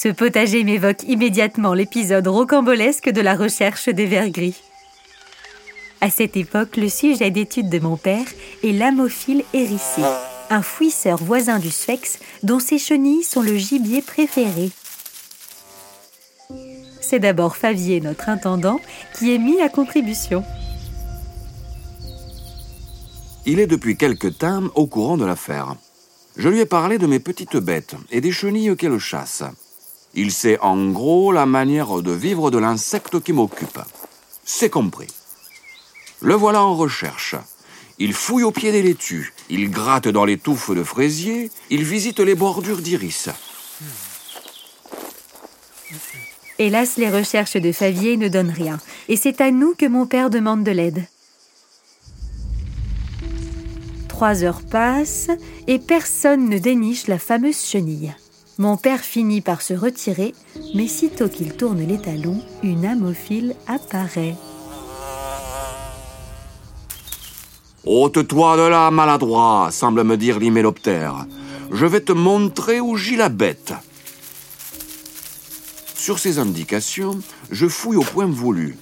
Ce potager m'évoque immédiatement l'épisode rocambolesque de la recherche des vers gris. À cette époque, le sujet d'étude de mon père est l'amophile hérissé, un fouisseur voisin du sphex dont ces chenilles sont le gibier préféré. C'est d'abord Favier, notre intendant, qui est mis à contribution. Il est depuis quelque temps au courant de l'affaire. Je lui ai parlé de mes petites bêtes et des chenilles qu'elles chassent. Il sait en gros la manière de vivre de l'insecte qui m'occupe. C'est compris. Le voilà en recherche. Il fouille au pied des laitues, il gratte dans les touffes de fraisier, il visite les bordures d'iris. Hélas, les recherches de Favier ne donnent rien, et c'est à nous que mon père demande de l'aide. Trois heures passent et personne ne déniche la fameuse chenille. Mon père finit par se retirer, mais sitôt qu'il tourne les talons, une amophile apparaît. Ôte-toi de là, maladroit, semble me dire l'hyméloptère. Je vais te montrer où gît la bête. Sur ces indications, je fouille au point voulu.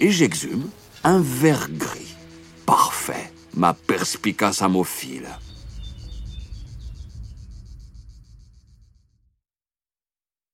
Et j'exhume un ver gris. Parfait, ma perspicace amophile.